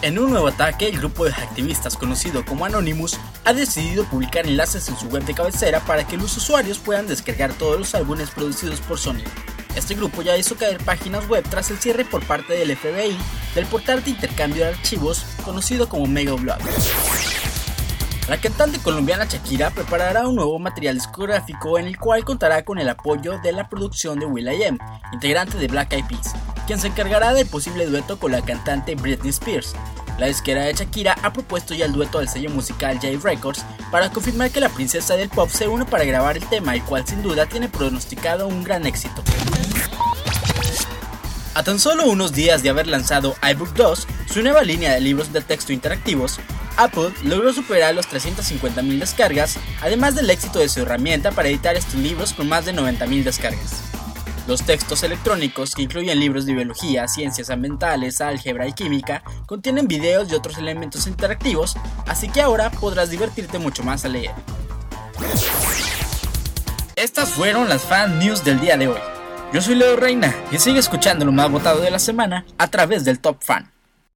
En un nuevo ataque, el grupo de activistas conocido como Anonymous ha decidido publicar enlaces en su web de cabecera para que los usuarios puedan descargar todos los álbumes producidos por Sony. Este grupo ya hizo caer páginas web tras el cierre por parte del FBI del portal de intercambio de archivos conocido como Megablog. La cantante colombiana Shakira preparará un nuevo material discográfico en el cual contará con el apoyo de la producción de will.i.am, integrante de Black Eyed Peas, quien se encargará del posible dueto con la cantante Britney Spears. La disquera de Shakira ha propuesto ya el dueto al sello musical J Records para confirmar que la princesa del pop se une para grabar el tema, el cual sin duda tiene pronosticado un gran éxito. A tan solo unos días de haber lanzado iBook 2, su nueva línea de libros de texto interactivos, Apple logró superar los 350.000 descargas, además del éxito de su herramienta para editar estos libros con más de 90.000 descargas. Los textos electrónicos, que incluyen libros de biología, ciencias ambientales, álgebra y química, contienen videos y otros elementos interactivos, así que ahora podrás divertirte mucho más al leer. Estas fueron las fan news del día de hoy. Yo soy Leo Reina y sigue escuchando lo más votado de la semana a través del Top Fan.